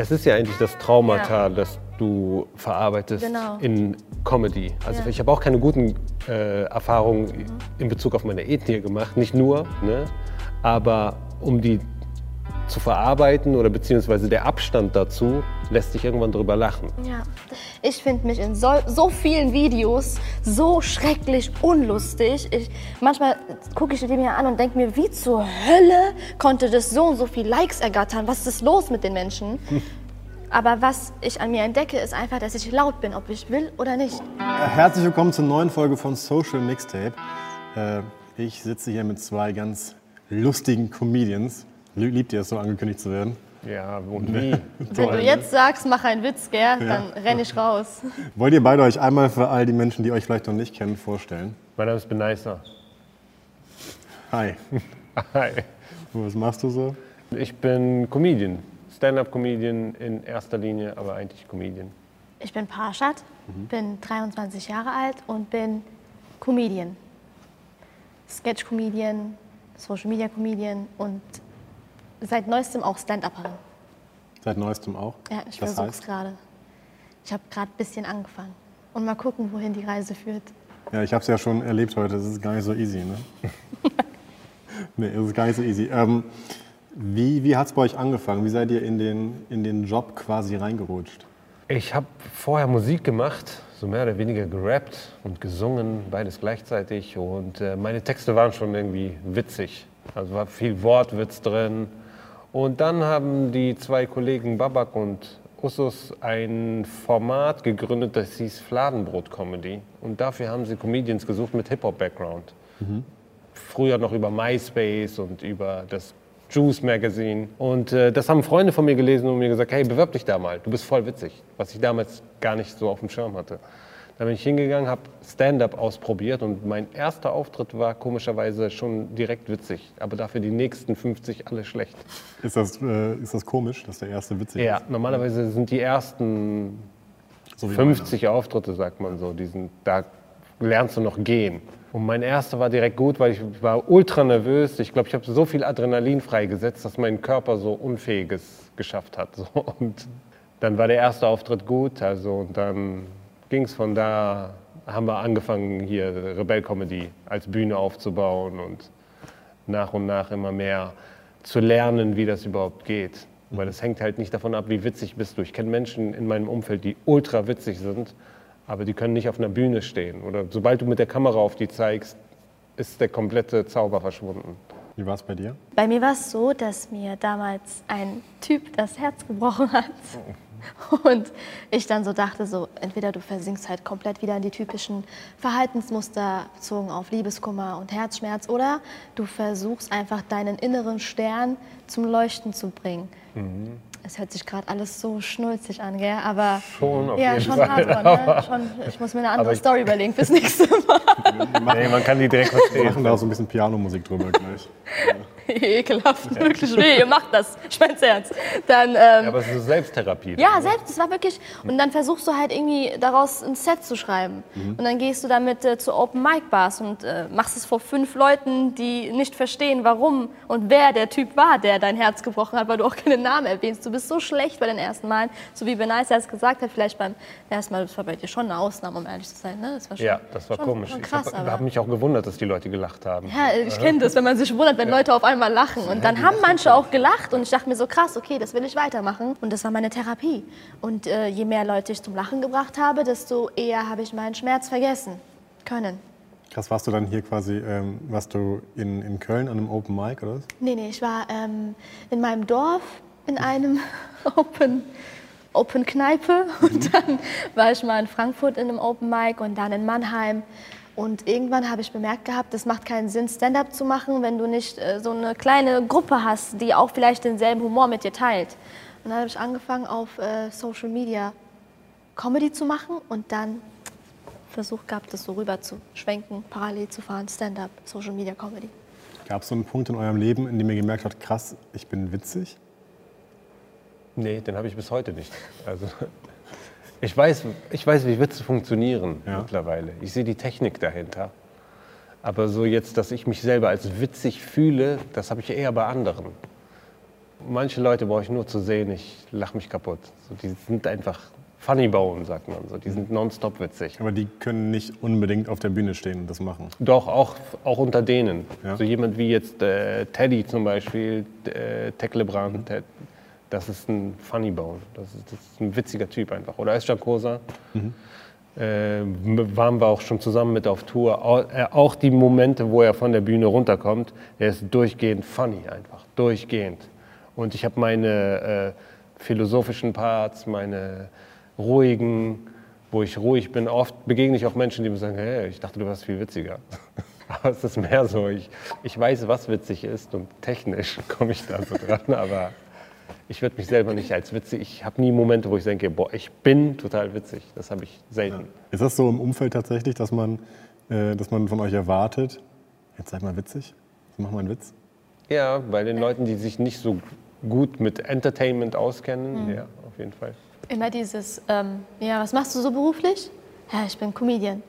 Es ist ja eigentlich das Traumata, das du verarbeitest Genau. in Comedy. Also Ja. ich habe auch keine guten äh, Erfahrungen in Bezug auf meine Ethnie gemacht, nicht nur, ne? aber um die zu verarbeiten oder beziehungsweise der Abstand dazu lässt sich irgendwann drüber lachen. Ja, ich finde mich in so, so vielen Videos so schrecklich unlustig. Ich, manchmal gucke ich die mir an und denke mir, wie zur Hölle konnte das so und so viel Likes ergattern? Was ist los mit den Menschen? Aber was ich an mir entdecke, ist einfach, dass ich laut bin, ob ich will oder nicht. Herzlich willkommen zur neuen Folge von Social Mixtape. Äh, ich sitze hier mit zwei ganz lustigen Comedians. Lie- Liebt ihr es, so angekündigt zu werden? Ja, und wie? Wenn du jetzt sagst, mach einen Witz, gell, dann renn ich raus. Wollt ihr beide euch einmal für all die Menschen, die euch vielleicht noch nicht kennen, vorstellen? mein Name ist Benaisa. Hi, Hi. was machst du so? Ich bin Comedian, Stand-up-Comedian in erster Linie, aber eigentlich Comedian. Ich bin Parshad, bin 23 Jahre alt und bin Comedian. Sketch-Comedian, Social-Media-Comedian und seit neuestem auch Stand-Upperin. Seit neuestem auch? Ja, ich versuche es gerade. Ich habe gerade ein bisschen angefangen. Und mal gucken, wohin die Reise führt. Ja, ich habe es ja schon erlebt heute. Das ist gar nicht so easy, ne? nee, es ist gar nicht so easy. Ähm, wie wie hat es bei euch angefangen? Wie seid ihr in den, in den Job quasi reingerutscht? Ich habe vorher Musik gemacht, so mehr oder weniger gerappt und gesungen, beides gleichzeitig. Und äh, meine Texte waren schon irgendwie witzig. Also war viel Wortwitz drin. Und dann haben die zwei Kollegen Babak und Usus ein Format gegründet, das hieß Fladenbrot-Comedy. Und dafür haben sie Comedians gesucht mit Hip-Hop-Background. Früher noch über MySpace und über das Juice Magazine. Und äh, das haben Freunde von mir gelesen und mir gesagt, hey, bewirb dich da mal, du bist voll witzig. Was ich damals gar nicht so auf dem Schirm hatte. Da bin ich hingegangen, habe Stand-up ausprobiert und mein erster Auftritt war komischerweise schon direkt witzig. Aber dafür die nächsten 50 alle schlecht. Ist das, äh, ist das komisch, dass der erste witzig Ja, ist? normalerweise sind die ersten So wie 50 Auftritte, sagt man so, die sind, da lernst du noch gehen. Und mein erster war direkt gut, weil ich war ultra nervös. Ich glaube, ich habe so viel Adrenalin freigesetzt, dass mein Körper so Unfähiges geschafft hat. So. Und dann war der erste Auftritt gut. Also, und dann ging es von da, haben wir angefangen, hier Rebell Comedy als Bühne aufzubauen und nach und nach immer mehr zu lernen, wie das überhaupt geht. Weil es hängt halt nicht davon ab, wie witzig bist du. Ich kenne Menschen in meinem Umfeld, die ultra witzig sind, aber die können nicht auf einer Bühne stehen. Oder sobald du mit der Kamera auf die zeigst, ist der komplette Zauber verschwunden. Wie war es bei dir? Bei mir war es so, dass mir damals ein Typ das Herz gebrochen hat. Und ich dann so dachte, so entweder du versinkst halt komplett wieder in die typischen Verhaltensmuster bezogen auf Liebeskummer und Herzschmerz oder du versuchst einfach deinen inneren Stern zum Leuchten zu bringen. Es hört sich gerade alles so schnulzig an, gell? Aber Schon, auf ja, jeden schon Fall. hardcore, ne? schon, ich muss mir eine andere Story überlegen fürs nächste Mal. Nee, man kann die direkt Wir verstehen. machen da so ein bisschen Pianomusik drüber gleich. Ekelhaft, wirklich weh, ihr macht das, schmeckt's Herz. Dann, ähm, Aber es ist Selbsttherapie. Ja, selbst, das war wirklich. Und dann versuchst du halt irgendwie daraus ein Set zu schreiben. Und dann gehst du damit äh, zu Open Mic Bars und äh, machst es vor fünf Leuten, die nicht verstehen, warum und wer der Typ war, der dein Herz gebrochen hat, weil du auch keinen Namen erwähnst. Du bist so schlecht bei den ersten Malen, so wie Benice es gesagt hat, vielleicht beim ersten Mal, das war bei dir schon eine Ausnahme, um ehrlich zu sein. Ne? Das war schon, Ja, das war schon, komisch. Schon ich krass, habe aber. hab mich auch gewundert, dass die Leute gelacht haben. Ja, ich kenne das, wenn man sich wundert, wenn Leute auf einmal lachen. Und dann haben manche auch gelacht und ich dachte mir so, krass, okay, das will ich weitermachen. Und das war meine Therapie. Und äh, je mehr Leute ich zum Lachen gebracht habe, desto eher habe ich meinen Schmerz vergessen können. Krass, warst du dann hier quasi, ähm, warst du in, in Köln an einem Open Mic oder was? Nee, nee, ich war ähm, in meinem Dorf in einem Open, Open Kneipe und dann war ich mal in Frankfurt in einem Open Mic und dann in Mannheim Und irgendwann habe ich bemerkt gehabt, es macht keinen Sinn, Stand-up zu machen, wenn du nicht äh, so eine kleine Gruppe hast, die auch vielleicht denselben Humor mit dir teilt. Und dann habe ich angefangen, auf äh, Social Media Comedy zu machen und dann versucht gehabt, das so rüber zu schwenken, parallel zu fahren, Stand-up, Social Media Comedy. Gab es so einen Punkt in eurem Leben, in dem ihr gemerkt habt, krass, ich bin witzig? Nee, den habe ich bis heute nicht. Also, ich, weiß, ich weiß, wie Witze funktionieren Ja. mittlerweile. Ich sehe die Technik dahinter. Aber so jetzt, dass ich mich selber als witzig fühle, das habe ich eher bei anderen. Manche Leute brauche ich nur zu sehen, ich lache mich kaputt. So, die sind einfach funny bone, sagt man so. Die sind nonstop witzig. Aber die können nicht unbedingt auf der Bühne stehen und das machen. Doch, auch, auch unter denen. Ja. So jemand wie jetzt äh, Teddy zum Beispiel, äh, Tech LeBron, Ted, das ist ein Funny Bone. Das ist, das ist ein witziger Typ einfach. Oder Özcan Kosa. Äh, m- waren wir auch schon zusammen mit auf Tour. Au- äh, Auch die Momente, wo er von der Bühne runterkommt, er ist durchgehend funny einfach. Durchgehend. Und ich habe meine äh, philosophischen Parts, meine ruhigen, wo ich ruhig bin. Oft begegne ich auch Menschen, die mir sagen, hey, ich dachte, du warst viel witziger. Aber es ist mehr so, ich, ich weiß, was witzig ist und technisch komme ich da so dran, aber ich würde mich selber nicht als witzig, ich habe nie Momente, wo ich denke, boah, ich bin total witzig. Das habe ich selten. Ist das so im Umfeld tatsächlich, dass man, äh, dass man von euch erwartet, jetzt seid mal witzig, mach mal einen Witz? Ja, bei den Leuten, die sich nicht so gut mit Entertainment auskennen, ja, auf jeden Fall. Immer dieses, ähm, ja, was machst du so beruflich? Ja, ich bin Comedian.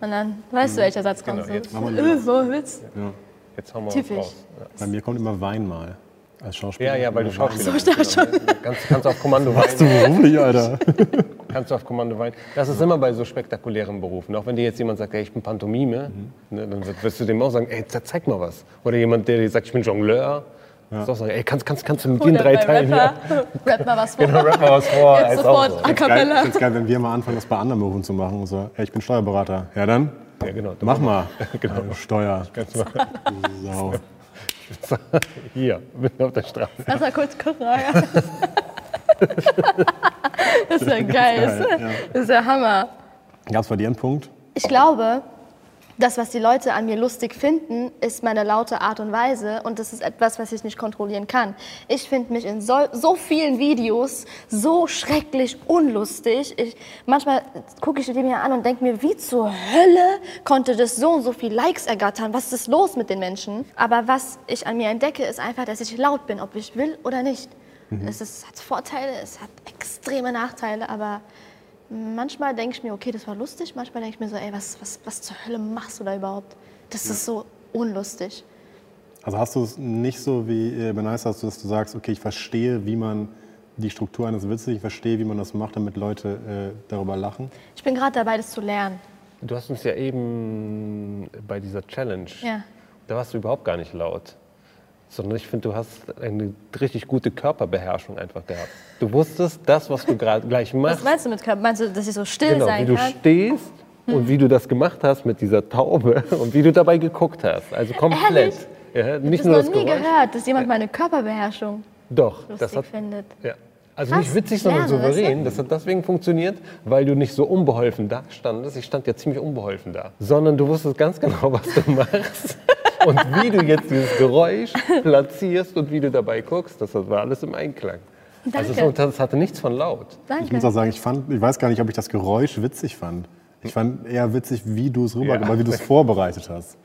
Und dann weißt du, welcher Satz kommt. Genau, jetzt so, äh, so Witz. Ja. Jetzt hauen wir Typisch. raus. Bei mir kommt immer Wein mal als Schauspieler. Ja, ja, weil du. Schauspieler So, ich dachte schon. Kannst, kannst auf Kommando Was du weinen. beruflich, Alter? Kannst du auf Kommando weinen. Das ist immer bei so spektakulären Berufen. Auch wenn dir jetzt jemand sagt, ey, ich bin Pantomime, ne, dann wirst du dem auch sagen, ey, ze- zeig mal was. Oder jemand, der dir sagt, ich bin Jongleur, ja. auch sagen, ey, kannst, kannst, kannst du mit den drei Teilen Rapper, ja. rap mal was vor. Genau, rap mal was vor. Jetzt sofort so. a Geil, cappella. ich geil, wenn wir mal anfangen, das bei anderen Berufen zu machen. Und so, hey, ich bin Steuerberater. Ja, dann Ja, genau. mach mal. Genau. Steuer. Kannst mal Sau. hier, mitten auf der Straße. Lass mal kurz gucken. ah. Das ist ja geil. geil, ja. Das ist ja Hammer. Gab es bei dir einen Punkt? Ich glaube, das, was die Leute an mir lustig finden, ist meine laute Art und Weise und das ist etwas, was ich nicht kontrollieren kann. Ich finde mich in so, so vielen Videos so schrecklich unlustig. Ich, manchmal gucke ich die mir an und denke mir, wie zur Hölle konnte das so und so viel Likes ergattern? Was ist los mit den Menschen? Aber was ich an mir entdecke, ist einfach, dass ich laut bin, ob ich will oder nicht. Es ist, hat Vorteile, es hat extreme Nachteile, aber Manchmal denke ich mir, okay, das war lustig. Manchmal denke ich mir so, ey, was, was, was zur Hölle machst du da überhaupt? Das ist so unlustig. Also hast du es nicht so wie äh, Beneis, dass du dass du sagst, okay, ich verstehe, wie man die Struktur eines Witzes, ich verstehe, wie man das macht, damit Leute äh, darüber lachen. Ich bin gerade dabei, das zu lernen. Du hast uns ja eben bei dieser Challenge, Ja. da warst du überhaupt gar nicht laut. Sondern ich finde, du hast eine richtig gute Körperbeherrschung einfach gehabt. Du wusstest das, was du gerade gleich Was machst. meinst du mit Körper? Meinst du, dass ich so still Genau, wie sein du kann? stehst und wie du das gemacht hast mit dieser Taube und wie du dabei geguckt hast. Also komplett. Ja, Ich habe noch nie Geräusch. gehört, dass jemand meine Körperbeherrschung Doch, lustig das hat, findet. ja. Also Krass, nicht witzig, sondern du? souverän. Das hat deswegen funktioniert, weil du nicht so unbeholfen da standest. Ich stand ja ziemlich unbeholfen da. Sondern du wusstest ganz genau, was du machst. Und wie du jetzt dieses Geräusch platzierst und wie du dabei guckst, das war alles im Einklang. Also Danke. so, das hatte nichts von laut. Danke. Ich muss auch sagen, ich, fand, ich weiß gar nicht, ob ich das Geräusch witzig fand. Ich fand eher witzig, wie du es rüber, Ja. wie du es vorbereitet hast.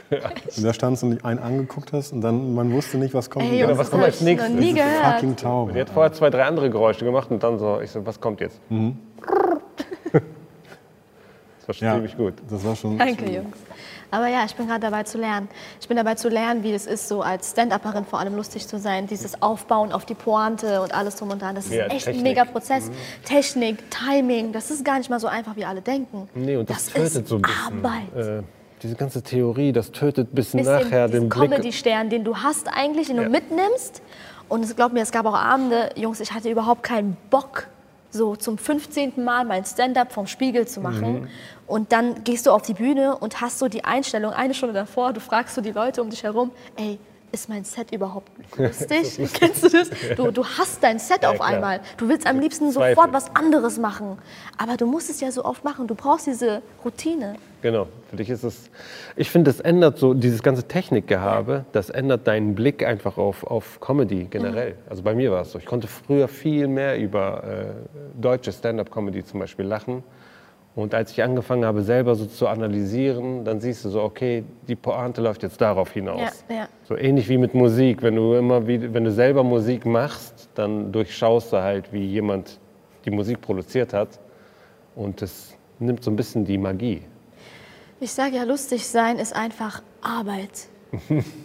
Und da standst du und einen angeguckt hast und dann man wusste nicht, was kommt. Ey, Genau, was kommt als nächstes? noch nie gehört. fucking Taube. Die hat vorher zwei, drei andere Geräusche gemacht und dann so, ich so, was kommt jetzt? Das war Ja, ziemlich gut. Das war schon. Danke, Jungs. Aber ja, ich bin gerade dabei zu lernen. Ich bin dabei zu lernen, wie es ist, so als Stand-Upperin vor allem lustig zu sein. Dieses Aufbauen auf die Pointe und alles drum und dran. Das ist Ja, echt ein Technik. mega Prozess. Technik, Timing, das ist gar nicht mal so einfach, wie alle denken. Nee, und das, das tötet so ein bisschen. Arbeit. Äh, diese ganze Theorie, das tötet bis bisschen nachher den Blick. Comedy-Stern, den du hast eigentlich, den Ja. du mitnimmst. Und es glaub mir, es gab auch Abende, Jungs, ich hatte überhaupt keinen Bock, so zum 15. Mal mein Stand-up vom Spiegel zu machen. Mhm. Und dann gehst du auf die Bühne und hast so die Einstellung eine Stunde davor, du fragst so die Leute um dich herum, ey, ist mein Set überhaupt lustig? Kennst du das? Du, du hast dein Set auf klar. einmal. Du willst am liebsten Zweifel. sofort was anderes machen. Aber du musst es ja so oft machen. Du brauchst diese Routine. Genau, für dich ist es. Ich finde, das ändert so, dieses ganze Technikgehabe, das ändert deinen Blick einfach auf, auf Comedy generell. Also bei mir war es so. Ich konnte früher viel mehr über äh, deutsche Stand-up-Comedy zum Beispiel lachen. Und als ich angefangen habe, selber so zu analysieren, dann siehst du so, okay, die Pointe läuft jetzt darauf hinaus. Ja, ja. So ähnlich wie mit Musik. Wenn du immer wie, wenn du selber Musik machst, dann durchschaust du halt, wie jemand die Musik produziert hat. Und das nimmt so ein bisschen die Magie. Ich sage ja, lustig sein ist einfach Arbeit.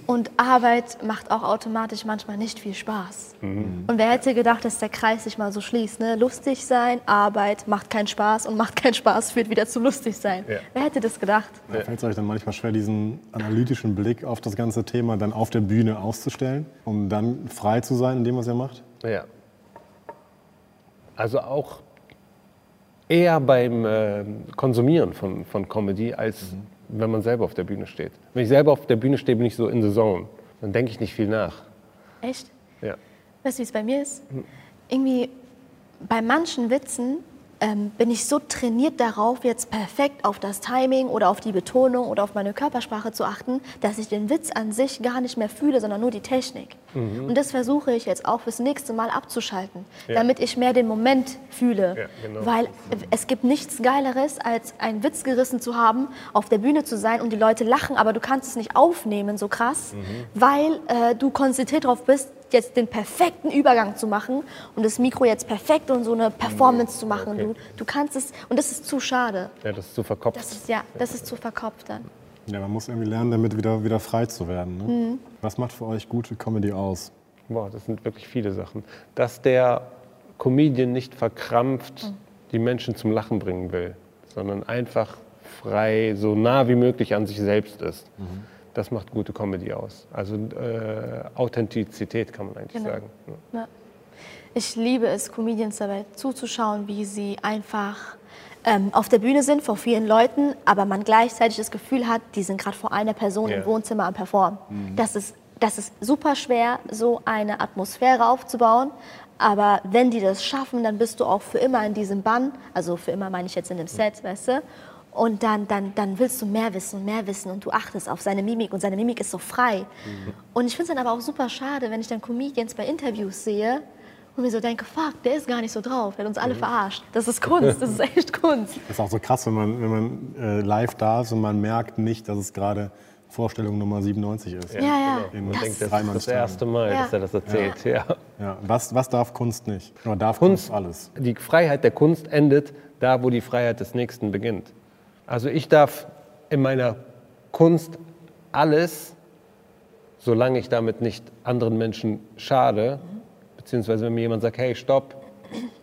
Und Arbeit macht auch automatisch manchmal nicht viel Spaß. Und wer hätte gedacht, dass der Kreis sich mal so schließt? Ne? Lustig sein, Arbeit macht keinen Spaß und macht keinen Spaß führt wieder zu lustig sein. Ja. Wer hätte das gedacht? Da fällt es euch dann manchmal schwer, diesen analytischen Blick auf das ganze Thema dann auf der Bühne auszustellen, um dann frei zu sein in dem, was ihr macht? Ja. Also auch eher beim äh, Konsumieren von, von Comedy, als wenn man selber auf der Bühne steht. Wenn ich selber auf der Bühne stehe, bin ich so in the zone. Dann denke ich nicht viel nach. Echt? Ja. Weißt du, wie es bei mir ist? Irgendwie bei manchen Witzen ähm, bin ich so trainiert darauf, jetzt perfekt auf das Timing oder auf die Betonung oder auf meine Körpersprache zu achten, dass ich den Witz an sich gar nicht mehr fühle, sondern nur die Technik. Und das versuche ich jetzt auch fürs nächste Mal abzuschalten, Ja. damit ich mehr den Moment fühle. Ja, genau. Weil es gibt nichts Geileres, als einen Witz gerissen zu haben, auf der Bühne zu sein und die Leute lachen, aber du kannst es nicht aufnehmen so krass, weil äh, du konzentriert darauf bist, jetzt den perfekten Übergang zu machen und das Mikro jetzt perfekt und so eine Performance zu machen. Okay. Du, du kannst es, und das ist zu schade. ja, das ist zu verkopft. Das ist, ja, das ist zu verkopft dann. Ja, man muss irgendwie lernen, damit wieder, wieder frei zu werden. Ne? Was macht für euch gute Comedy aus? Boah, das sind wirklich viele Sachen. Dass der Comedian nicht verkrampft die Menschen zum Lachen bringen will, sondern einfach frei, so nah wie möglich an sich selbst ist. Das macht gute Comedy aus. Also äh, Authentizität kann man eigentlich Genau. sagen. Ja. Ich liebe es, Comedians dabei zuzuschauen, wie sie einfach ähm, auf der Bühne sind vor vielen Leuten, aber man gleichzeitig das Gefühl hat, die sind gerade vor einer Person Ja. im Wohnzimmer am Performen. Das, ist, das ist super schwer, so eine Atmosphäre aufzubauen. Aber wenn die das schaffen, dann bist du auch für immer in diesem Bann. Also für immer meine ich jetzt in dem Set, weißt du? Und dann, dann, dann willst du mehr wissen und mehr wissen und du achtest auf seine Mimik und seine Mimik ist so frei. Und ich finde es dann aber auch super schade, wenn ich dann Comedians bei Interviews sehe und mir so denke, fuck, der ist gar nicht so drauf, der hat uns alle verarscht. Das ist Kunst, das ist echt Kunst. Das ist auch so krass, wenn man, wenn man äh, live da ist und man merkt nicht, dass es gerade Vorstellung Nummer 97 ist. Ja, ja. Im Man Das- denkt, das ist das erste Mal, Ja. dass er das erzählt. Ja. Ja. Was, was darf Kunst nicht? Oder darf Kunst, Kunst, alles? Die Freiheit der Kunst endet da, wo die Freiheit des Nächsten beginnt. Also ich darf in meiner Kunst alles, solange ich damit nicht anderen Menschen schade, beziehungsweise wenn mir jemand sagt, hey, stopp,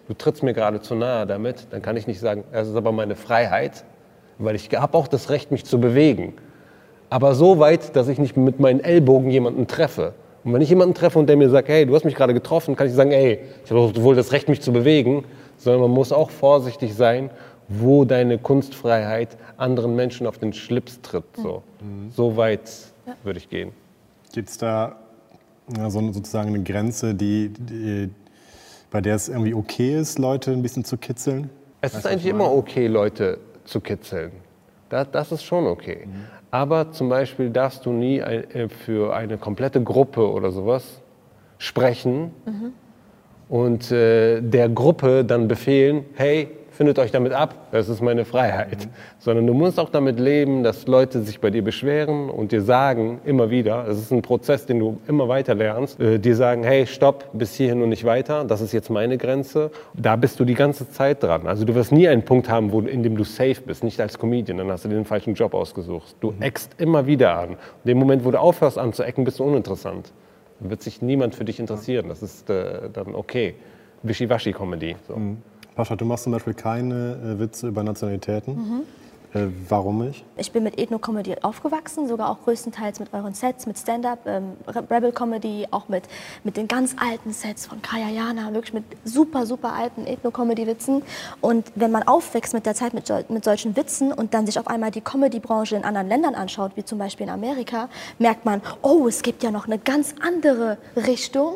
du trittst mir gerade zu nahe damit, dann kann ich nicht sagen, das ist aber meine Freiheit, weil ich habe auch das Recht, mich zu bewegen. Aber so weit, dass ich nicht mit meinen Ellbogen jemanden treffe. Und wenn ich jemanden treffe und der mir sagt, hey, du hast mich gerade getroffen, kann ich sagen, ey, ich habe wohl das Recht, mich zu bewegen. Sondern man muss auch vorsichtig sein, wo deine Kunstfreiheit anderen Menschen auf den Schlips tritt. So, so weit würde ich gehen. Gibt es da ja, so, sozusagen eine Grenze, die, die, bei der es irgendwie okay ist, Leute ein bisschen zu kitzeln? Es ist eigentlich immer okay, Leute zu kitzeln. Das, das ist schon okay. Aber zum Beispiel darfst du nie äh, für eine komplette Gruppe oder sowas sprechen und äh, der Gruppe dann befehlen, hey, findet euch damit ab, das ist meine Freiheit. Sondern du musst auch damit leben, dass Leute sich bei dir beschweren und dir sagen, immer wieder, es ist ein Prozess, den du immer weiter lernst, äh, dir sagen, hey, stopp, bis hierhin und nicht weiter, das ist jetzt meine Grenze. Da bist du die ganze Zeit dran. Also du wirst nie einen Punkt haben, wo, in dem du safe bist, nicht als Comedian, dann hast du dir den falschen Job ausgesucht. Du eckst immer wieder an. In dem Moment, wo du aufhörst anzuecken, bist du uninteressant. Dann wird sich niemand für dich interessieren. Das ist äh, dann okay. Wischiwaschi-Comedy. So. Pascha, du machst zum Beispiel keine äh, Witze über Nationalitäten. Äh, warum nicht? Ich bin mit Ethno-Comedy aufgewachsen, sogar auch größtenteils mit euren Sets, mit Stand-Up, ähm, Rebel-Comedy, auch mit, mit den ganz alten Sets von Kaya Jana, wirklich mit super, super alten Ethno-Comedy-Witzen. Und wenn man aufwächst mit der Zeit mit, mit solchen Witzen und dann sich auf einmal die Comedy-Branche in anderen Ländern anschaut, wie zum Beispiel in Amerika, merkt man, oh, es gibt ja noch eine ganz andere Richtung.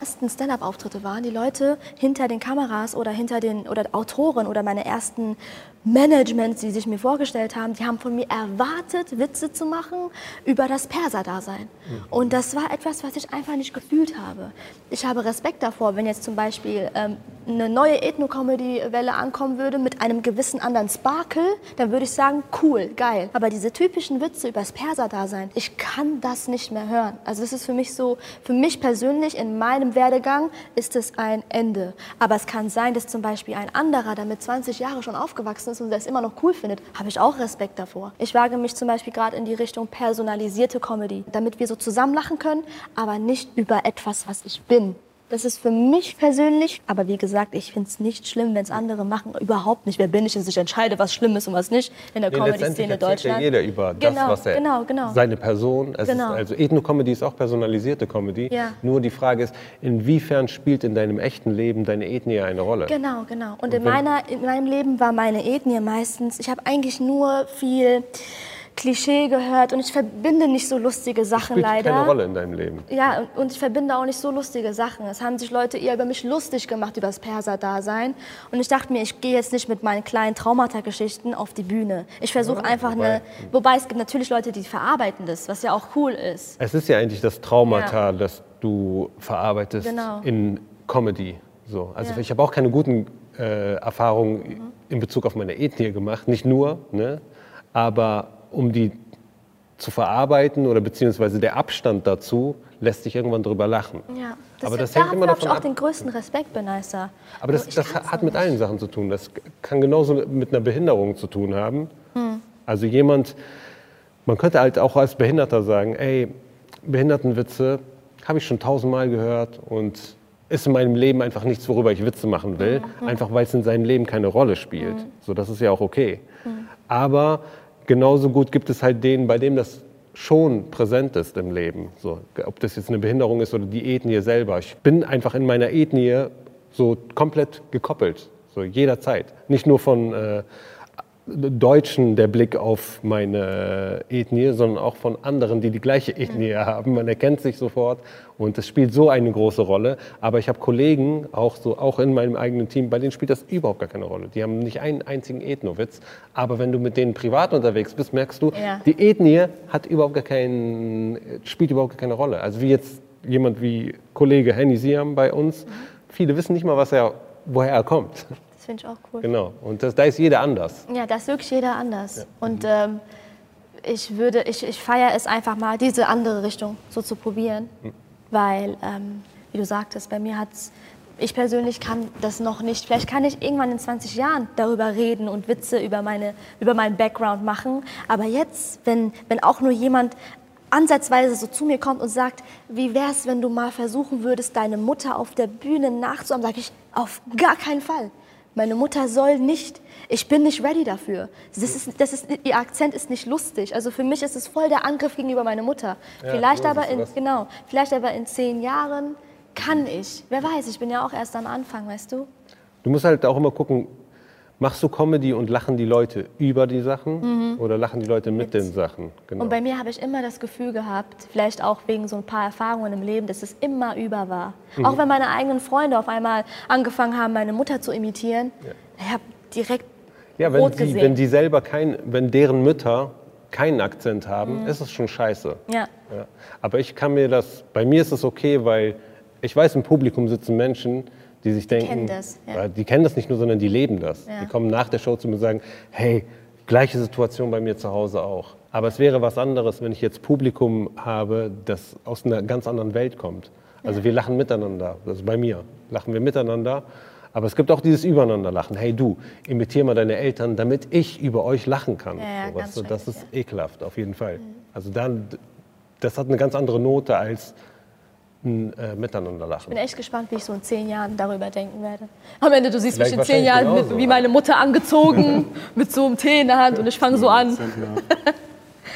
Ersten Stand-up-Auftritte waren, die Leute hinter den Kameras oder hinter den oder Autoren oder meine ersten Managements, die sich mir vorgestellt haben, die haben von mir erwartet, Witze zu machen über das Perser-Dasein. Und das war etwas, was ich einfach nicht gefühlt habe. Ich habe Respekt davor, wenn jetzt zum Beispiel ähm, eine neue Ethno-Comedy-Welle ankommen würde mit einem gewissen anderen Sparkle, dann würde ich sagen, cool, geil. Aber diese typischen Witze über das Perser-Dasein, ich kann das nicht mehr hören. Also es ist für mich so, für mich persönlich in meinem Werdegang ist es ein Ende. Aber es kann sein, dass zum Beispiel ein anderer, der mit 20 Jahren schon aufgewachsen ist und das immer noch cool findet, habe ich auch Respekt davor. Ich wage mich zum Beispiel gerade in die Richtung personalisierte Comedy, damit wir so zusammen lachen können, aber nicht über etwas, was ich bin. Das ist für mich persönlich, aber wie gesagt, ich finde es nicht schlimm, wenn es andere machen. Überhaupt nicht. Wer bin ich, dass ich entscheide, was schlimm ist und was nicht in der Nee, Comedy-Szene Deutschland. ja jeder über Genau, das, was er, genau, genau. seine Person. Es Genau. ist, also Ethno-Comedy ist auch personalisierte Comedy. Ja. Nur die Frage ist, inwiefern spielt in deinem echten Leben deine Ethnie eine Rolle? Genau, genau. Und in, wenn- meiner, in meinem Leben war meine Ethnie meistens, ich habe eigentlich nur viel Klischee gehört und ich verbinde nicht so lustige Sachen Spielt leider. keine Rolle in deinem Leben. Ja, und, und ich verbinde auch nicht so lustige Sachen. Es haben sich Leute eher über mich lustig gemacht, über das Perser-Dasein. Und ich dachte mir, ich gehe jetzt nicht mit meinen kleinen Traumata-Geschichten auf die Bühne. Ich versuche einfach wobei- eine. Wobei es gibt natürlich Leute, die verarbeiten das, was ja auch cool ist. Es ist ja eigentlich das Traumata, das du verarbeitest Genau. in Comedy. So. Also Ja. Mhm. ich habe auch keine guten äh, Erfahrungen in Bezug auf meine Ethnie gemacht, nicht nur, ne? aber um die zu verarbeiten oder beziehungsweise der Abstand dazu lässt sich irgendwann drüber lachen. Ja. Aber das hängt immer habe ich davon auch ab. den größten Respekt, Benaisa. Aber das, das hat mit allen. Sachen zu tun. Das kann genauso mit einer Behinderung zu tun haben. Hm. Also jemand, man könnte halt auch als Behinderter sagen, ey, Behindertenwitze habe ich schon tausendmal gehört und ist in meinem Leben einfach nichts, worüber ich Witze machen will, Mhm. einfach weil es in seinem Leben keine Rolle spielt. So, das ist ja auch okay. Mhm. Aber genauso gut gibt es halt den, bei dem das schon präsent ist im Leben. So, ob das jetzt eine Behinderung ist oder die Ethnie selber. Ich bin einfach in meiner Ethnie so komplett gekoppelt, so jederzeit. Nicht nur von äh, Deutschen der Blick auf meine Ethnie, sondern auch von anderen, die die gleiche Ethnie haben. Man erkennt sich sofort und es spielt so eine große Rolle. Aber ich habe Kollegen, auch, so, auch in meinem eigenen Team, bei denen spielt das überhaupt gar keine Rolle. Die haben nicht einen einzigen Ethnowitz. Aber wenn du mit denen privat unterwegs bist, merkst du, Ja. die Ethnie hat überhaupt gar keinen, spielt überhaupt gar keine Rolle. Also wie jetzt jemand wie Kollege Henny Siam bei uns. Viele wissen nicht mal, was er, woher er kommt. Das finde ich auch cool. Genau. Und das, da ist jeder anders. Ja, das ist wirklich jeder anders. Und ähm, ich würde, ich, ich feiere es einfach mal, diese andere Richtung so zu probieren. Weil, ähm, wie du sagtest, bei mir hat's, ich persönlich kann das noch nicht. Vielleicht kann ich irgendwann in 20 Jahren darüber reden und Witze über, meine, über meinen Background machen. Aber jetzt, wenn, wenn auch nur jemand ansatzweise so zu mir kommt und sagt, wie wäre es, wenn du mal versuchen würdest, deine Mutter auf der Bühne nachzuahmen, sage ich, auf gar keinen Fall. Meine Mutter soll nicht. Ich bin nicht ready dafür. Das ist, das ist, ihr Akzent ist nicht lustig. Also für mich ist es voll der Angriff gegenüber meiner Mutter. vielleicht, so aber in, das. genau, vielleicht aber in zehn Jahren kann ich. Wer weiß, ich bin ja auch erst am Anfang, weißt du? Du musst halt auch immer gucken, machst du Comedy und lachen die Leute über die Sachen oder lachen die Leute mit, den Sachen? Genau. Und bei mir habe ich immer das Gefühl gehabt, vielleicht auch wegen so ein paar Erfahrungen im Leben, dass es immer über war. Mhm. Auch wenn meine eigenen Freunde auf einmal angefangen haben, meine Mutter zu imitieren, ich habe direkt ja, wenn rot die, gesehen. wenn die selber kein, wenn deren Mütter keinen Akzent haben, ist es schon scheiße. Ja. Ja. Aber ich kann mir das, bei mir ist es okay, weil ich weiß, im Publikum sitzen Menschen, die sich denken, kennen das, ja. äh, die kennen das nicht nur, sondern die leben das. Ja. Die kommen nach der Show zu mir und sagen, hey, gleiche Situation bei mir zu Hause auch. Aber es wäre was anderes, wenn ich jetzt Publikum habe, das aus einer ganz anderen Welt kommt. Also wir lachen miteinander, also bei mir lachen wir miteinander. Aber es gibt auch dieses Übereinanderlachen. Hey du, imitier mal deine Eltern, damit ich über euch lachen kann. Ja, ja, so, weißt du, das ist ekelhaft, auf jeden Fall. Also dann, das hat eine ganz andere Note als ein äh, Miteinanderlachen. Ich bin echt gespannt, wie ich so in zehn Jahren darüber denken werde. Am Ende, du siehst mich Vielleicht in zehn Jahren mit, wie meine Mutter angezogen, mit so einem Tee in der Hand und ich fange so an.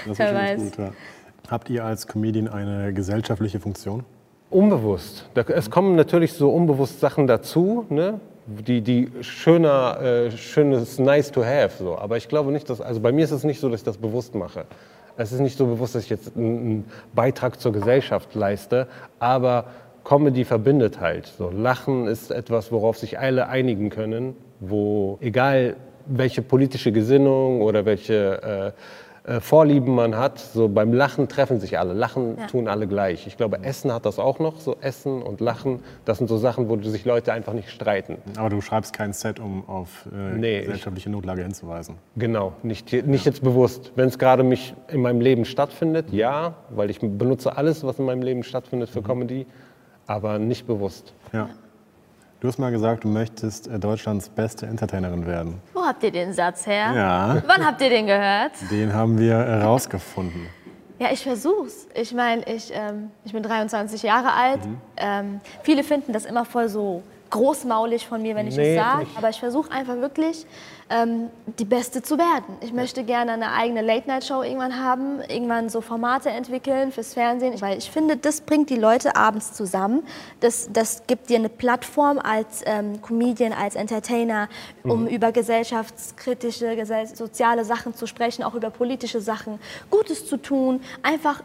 Das Wer weiß. gut, ja. Habt ihr als Comedian eine gesellschaftliche Funktion? Unbewusst. Da, es kommen natürlich so unbewusst Sachen dazu, ne? die, die schöner, äh, schönes nice to have. So. Aber ich glaube nicht, dass, also bei mir ist es nicht so, dass ich das bewusst mache. Es ist nicht so bewusst, dass ich jetzt einen, Beitrag zur Gesellschaft leiste, aber Comedy verbindet halt. So. Lachen ist etwas, worauf sich alle einigen können, wo egal welche politische Gesinnung oder welche äh, äh, Vorlieben man hat, so beim Lachen treffen sich alle. Lachen Ja. tun alle gleich. Ich glaube, Essen hat das auch noch, so Essen und Lachen. Das sind so Sachen, wo sich Leute einfach nicht streiten. Aber du schreibst kein Set, um auf äh, Nee, ich- gesellschaftliche Notlage hinzuweisen. Genau, nicht, nicht jetzt bewusst. Wenn es gerade mich in meinem Leben stattfindet, ja, weil ich benutze alles, was in meinem Leben stattfindet für Comedy, aber nicht bewusst. Ja. Du hast mal gesagt, du möchtest äh, Deutschlands beste Entertainerin werden. Wo habt ihr den Satz her? Ja. Wann habt ihr den gehört? Den haben wir herausgefunden. Ja, ich versuch's. Ich meine, ich, ähm, ich bin 23 Jahre alt. Ähm, viele finden das immer voll so großmaulig von mir, wenn ich Nee, es sage. Aber ich versuche einfach wirklich, ähm, die Beste zu werden. Ich möchte gerne eine eigene Late-Night-Show irgendwann haben, irgendwann so Formate entwickeln fürs Fernsehen. Weil ich finde, das bringt die Leute abends zusammen. Das, das gibt dir eine Plattform als ähm, Comedian, als Entertainer, um über gesellschaftskritische, gesell soziale Sachen zu sprechen, auch über politische Sachen, Gutes zu tun, einfach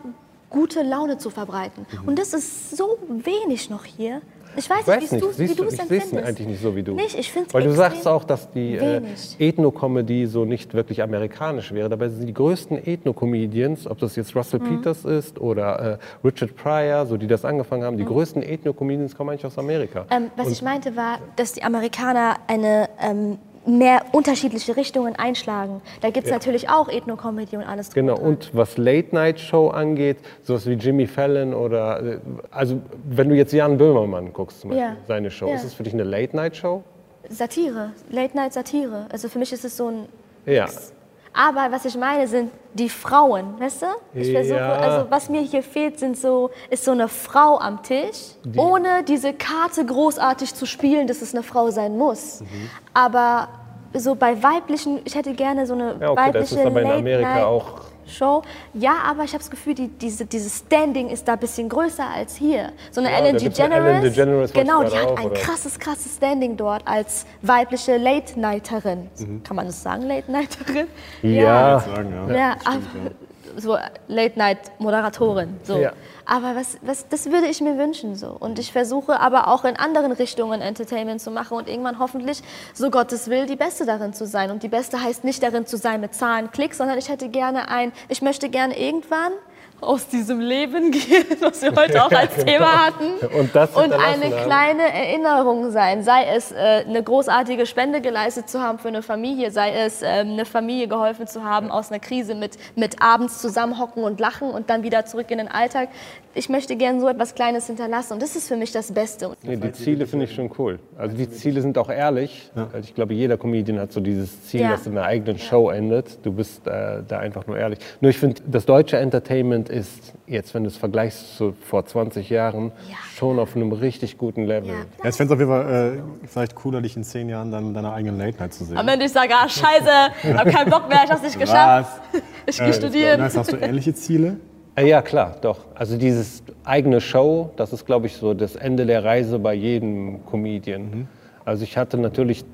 gute Laune zu verbreiten. Und das ist so wenig noch hier. Ich weiß, Ich weiß nicht, nicht, wie du es ich empfindest. eigentlich nicht so wie du. Nicht, ich finde Weil du sagst auch, dass die äh. Ethno-Comedy so nicht wirklich amerikanisch wäre. Dabei sind die größten Ethno-Comedians, ob das jetzt Russell Mhm. Peters ist oder äh, Richard Pryor, so die das angefangen haben, die größten Ethno-Comedians kommen eigentlich aus Amerika. Mhm. Ähm, was Und ich meinte war, dass die Amerikaner eine ähm, mehr unterschiedliche Richtungen einschlagen. Da gibt es natürlich auch Ethno-Comedy und alles Genau, und dran. und was Late-Night-Show angeht, sowas wie Jimmy Fallon oder, äh, also wenn du jetzt Jan Böhmermann guckst, zum Beispiel, Ja. seine Show, Ja. ist es für dich eine Late-Night-Show? Satire, Late-Night-Satire. Also für mich ist es so ein Ja. Aber was ich meine, sind die Frauen, weißt du? Ich versuche, Ja. also was mir hier fehlt, sind so, ist so eine Frau am Tisch, ohne diese Karte großartig zu spielen, dass es eine Frau sein muss. Mhm. Aber so bei weiblichen, ich hätte gerne so eine Ja, okay, das weibliche ist aber in Amerika Late-Night- auch. Show. Ja, aber ich habe das Gefühl, die, diese, dieses Standing ist da ein bisschen größer als hier. So eine Ja, Ellen DeGeneres, Ellen DeGeneres, genau, die hat auch, ein oder? krasses, krasses Standing dort als weibliche Late-Nighterin. Mhm. Kann man das sagen, Late-Nighterin? Ja. Sagen, ja. Ja, aber, so Late-Night-Moderatorin. So. Ja. Aber was, was, das würde ich mir wünschen. So. Und ich versuche aber auch in anderen Richtungen Entertainment zu machen und irgendwann hoffentlich, so Gottes will, die Beste darin zu sein. Und die Beste heißt nicht darin zu sein mit Zahlen, Klicks, sondern ich hätte gerne ein, ich möchte gerne irgendwann aus diesem Leben gehen, was wir heute auch als Thema hatten. Und und eine kleine Erinnerung sein. Sei es äh, eine großartige Spende geleistet zu haben für eine Familie, sei es ähm, eine Familie geholfen zu haben aus einer Krise mit, mit abends zusammenhocken und lachen und dann wieder zurück in den Alltag. Ich möchte gerne so etwas Kleines hinterlassen und das ist für mich das Beste. Nee, die Ziele finde ich schon cool. Also die Ziele sind auch ehrlich. Also ich glaube, jeder Comedian hat so dieses Ziel, Ja. dass in einer eigenen Show endet. Du bist äh, da einfach nur ehrlich. Nur ich finde, das deutsche Entertainment ist jetzt, wenn du es vergleichst zu vor 20 Jahren, Ja. schon auf einem richtig guten Level. Ja. Ja, ich fände es auf jeden Fall äh, vielleicht cooler, dich in zehn Jahren dann mit deiner eigenen Late Night zu sehen. Am Ende ich sage, ah scheiße, hab keinen Bock mehr, ich hab's nicht geschafft. Ich gehe Äh, studieren. Nice, hast du ähnliche Ziele? Äh, Ja, klar, doch. Also dieses eigene Show, das ist, glaube ich, so das Ende der Reise bei jedem Comedian. Also ich hatte natürlich,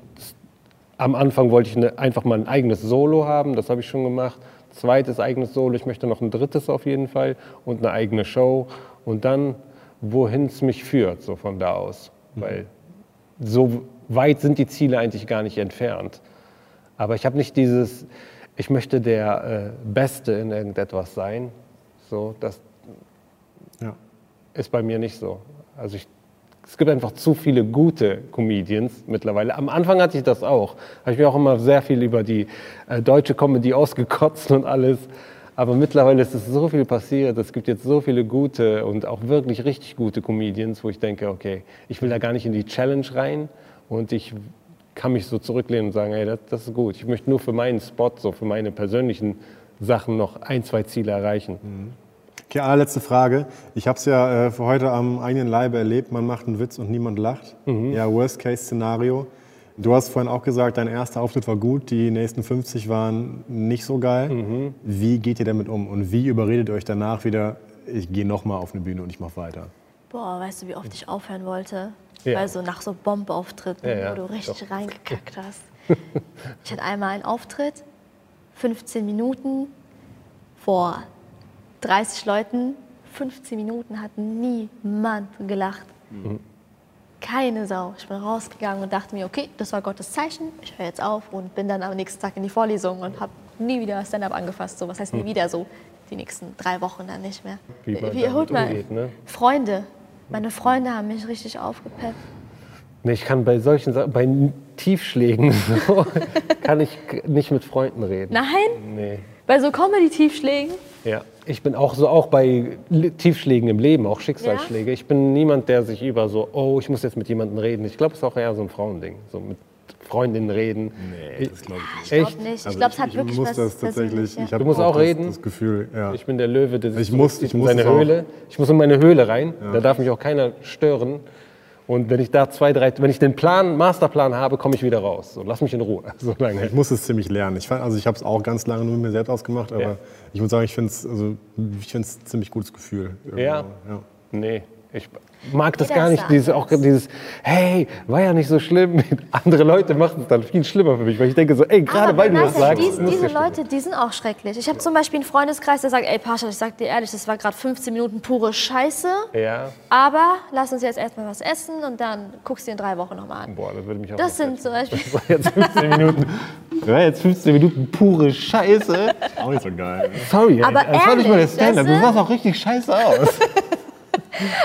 am Anfang wollte ich eine, einfach mal ein eigenes Solo haben, das habe ich schon gemacht. Zweites eigenes Solo, ich möchte noch ein drittes auf jeden Fall und eine eigene Show. Und dann, wohin es mich führt, so von da aus. Weil so weit sind die Ziele eigentlich gar nicht entfernt. Aber ich habe nicht dieses, ich möchte der äh, Beste in irgendetwas sein. So, das Ja. ist bei mir nicht so. Also ich, es gibt einfach zu viele gute Comedians mittlerweile. Am Anfang hatte ich das auch. Habe ich mir auch immer sehr viel über die äh, deutsche Comedy ausgekotzt und alles. Aber mittlerweile ist es so viel passiert. Es gibt jetzt so viele gute und auch wirklich richtig gute Comedians, wo ich denke, okay, ich will da gar nicht in die Challenge rein und ich kann mich so zurücklehnen und sagen, hey, das, das ist gut. Ich möchte nur für meinen Spot, so für meine persönlichen Sachen noch ein, zwei Ziele erreichen. Okay, allerletzte Frage. Ich habe es ja äh, für heute am eigenen Leibe erlebt. Man macht einen Witz und niemand lacht. Ja, Worst-Case-Szenario. Du hast vorhin auch gesagt, dein erster Auftritt war gut, die nächsten 50 waren nicht so geil. Wie geht ihr damit um und wie überredet ihr euch danach wieder, ich gehe nochmal auf eine Bühne und ich mache weiter? Boah, weißt du, wie oft ich aufhören wollte? Ja. Weil so nach so Bombauftritten, Ja, ja, wo du richtig doch. reingekackt hast. ich hatte einmal einen Auftritt, 15 Minuten vor 30 Leuten. 15 Minuten hat niemand gelacht. Keine Sau. Ich bin rausgegangen und dachte mir, okay, das war Gottes Zeichen, ich höre jetzt auf und bin dann am nächsten Tag in die Vorlesung und habe nie wieder Stand-up angefasst. So, was heißt nie wieder so? Die nächsten drei Wochen dann nicht mehr. Wie man Wie erholt man? umgeht, ne? Freunde. Meine Freunde haben mich richtig aufgepeppt. Nee, ich kann bei solchen Sachen, bei Tiefschlägen so, kann ich nicht mit Freunden reden. Nein? Nee. Bei so Comedy-Tiefschlägen? Ja, ich bin auch so auch bei Tiefschlägen im Leben, auch Schicksalsschläge. Ich bin niemand, der sich über so, oh, ich muss jetzt mit jemandem reden. Ich glaube, es ist auch eher so ein Frauending, so mit Freundinnen reden. Nee, das glaube ich Ich Echt? glaube nicht. Ich Also glaube, es hat ich wirklich muss was das tatsächlich. Ich Du musst auch das, reden? Das Gefühl, ja. Ich bin der Löwe, der sich Ich muss- ich in muss seine. Höhle. Ich muss in meine Höhle rein. Da darf mich auch keiner stören. Und wenn ich da zwei, drei, wenn ich den Plan, Masterplan habe, komme ich wieder raus. So, lass mich in Ruhe. So lange. Ich muss es ziemlich lernen. Ich, fand, also ich habe es auch ganz lange nur mit mir selbst ausgemacht, aber Ja. ich muss sagen, ich finde es also, ich find's ein ziemlich gutes Gefühl. irgendwo. Ja. ja. Nee, ich mag das Jeder gar nicht. Dieses, auch dieses, hey, war ja nicht so schlimm. Andere Leute machen es dann viel schlimmer für mich, weil ich denke so, ey, gerade Aber weil du das sagst. diese, muss diese. Leute, die sind auch schrecklich. Ich habe zum Beispiel einen Freundeskreis, der sagt, ey Pascha, ich sag dir ehrlich, das war gerade 15 Minuten pure Scheiße, Ja, aber lass uns jetzt erstmal was essen und dann guckst du dir in drei Wochen nochmal an. boah, das würde mich auch Das sind zum Beispiel, Das war jetzt 15 Minuten. Das war jetzt 15 Minuten pure Scheiße. Auch nicht so geil. Sorry, Aber ey, das war nicht mal der ehrlich, Stand-up. du? sahst auch richtig scheiße aus.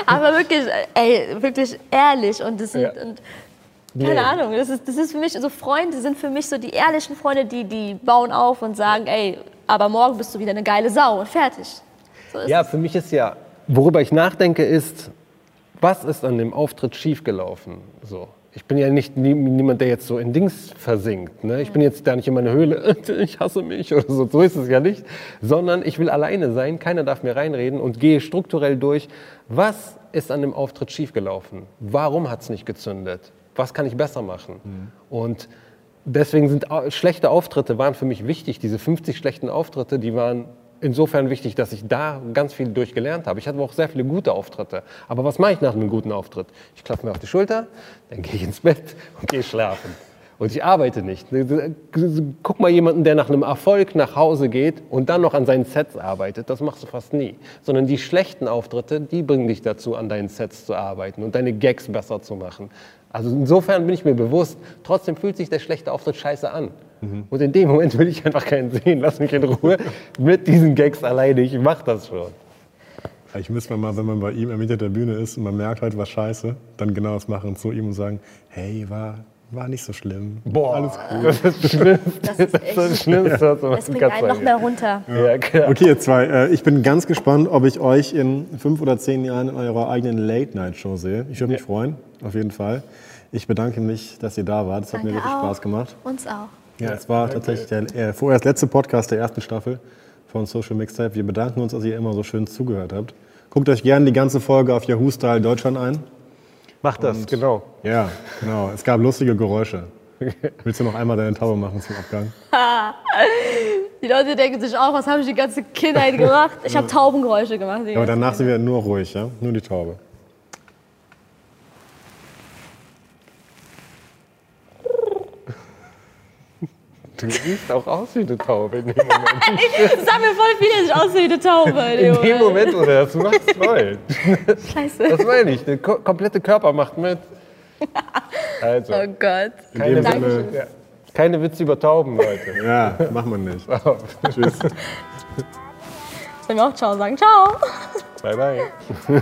aber wirklich, ey, wirklich ehrlich und das sind, Ja. und, keine Nee. Ahnung, das ist, das ist für mich, so Freunde sind für mich so die ehrlichen Freunde, die, die bauen auf und sagen, ey, aber morgen bist du wieder eine geile Sau und fertig. So Ja, für mich ist ja, worüber ich nachdenke, ist, was ist an dem Auftritt schiefgelaufen? So. Ich bin ja nicht nie, niemand, der jetzt so in Dings versinkt. Ne? Ich bin jetzt da nicht in meine Höhle, ich hasse mich oder so. So ist es ja nicht. Sondern ich will alleine sein, keiner darf mir reinreden und gehe strukturell durch. Was ist an dem Auftritt schiefgelaufen? Warum hat es nicht gezündet? Was kann ich besser machen? Und deswegen sind schlechte Auftritte waren für mich wichtig. Diese 50 schlechten Auftritte, die waren insofern wichtig, dass ich da ganz viel durchgelernt habe. Ich hatte auch sehr viele gute Auftritte. Aber was mache ich nach einem guten Auftritt? Ich klopfe mir auf die Schulter, dann gehe ich ins Bett und gehe schlafen. Und ich arbeite nicht. Guck mal jemanden, der nach einem Erfolg nach Hause geht und dann noch an seinen Sets arbeitet. Das machst du fast nie. Sondern die schlechten Auftritte, die bringen dich dazu, an deinen Sets zu arbeiten und deine Gags besser zu machen. Also insofern bin ich mir bewusst, trotzdem fühlt sich der schlechte Auftritt scheiße an. Und in dem Moment will ich einfach keinen sehen. Lass mich in Ruhe mit diesen Gags alleine. Ich mach das schon. Ich müsste mal, wenn man bei ihm am Mitte der Bühne ist und man merkt halt was scheiße, dann genau das machen zu ihm und sagen, hey, war, war nicht so schlimm. Boah, Alles gut. das ist das Schlimmste. Das ist echt- das Schlimmste, was man Das bringt einen noch mehr runter. Ja, klar. Okay, ihr zwei, äh, ich bin ganz gespannt, ob ich euch in fünf oder zehn Jahren in eurer eigenen Late-Night-Show sehe. Ich würde mich freuen, auf jeden Fall. Ich bedanke mich, dass ihr da wart. Es hat mir Danke wirklich auch. Spaß gemacht. Uns auch. Ja, es war tatsächlich der äh, vorerst letzte Podcast der ersten Staffel von Social Mixtape. Wir bedanken uns, dass ihr immer so schön zugehört habt. Guckt euch gerne die ganze Folge auf Yahoo Style Deutschland ein. Mach das, genau. Ja, genau. Es gab lustige Geräusche. Willst du noch einmal deine Taube machen zum Abgang? Die Leute denken sich auch, was habe ich die ganze Kindheit gemacht? Ich habe Taubengeräusche gemacht. die Aber danach sind wir nur ruhig, ja? Nur die Taube. Du siehst auch aus wie eine Taube in dem Moment. Das sah mir voll viele nicht aus wie eine Taube. In dem Moment, du das machst, voll. Scheiße. Das meine ich. Der ko komplette Körper macht mit. Also, Oh Gott. In keine Sinne, Ja. Keine Witze über Tauben, Leute. Ja, macht man nicht. Tschüss. Wenn wir auch Ciao sagen, ciao. Bye, bye.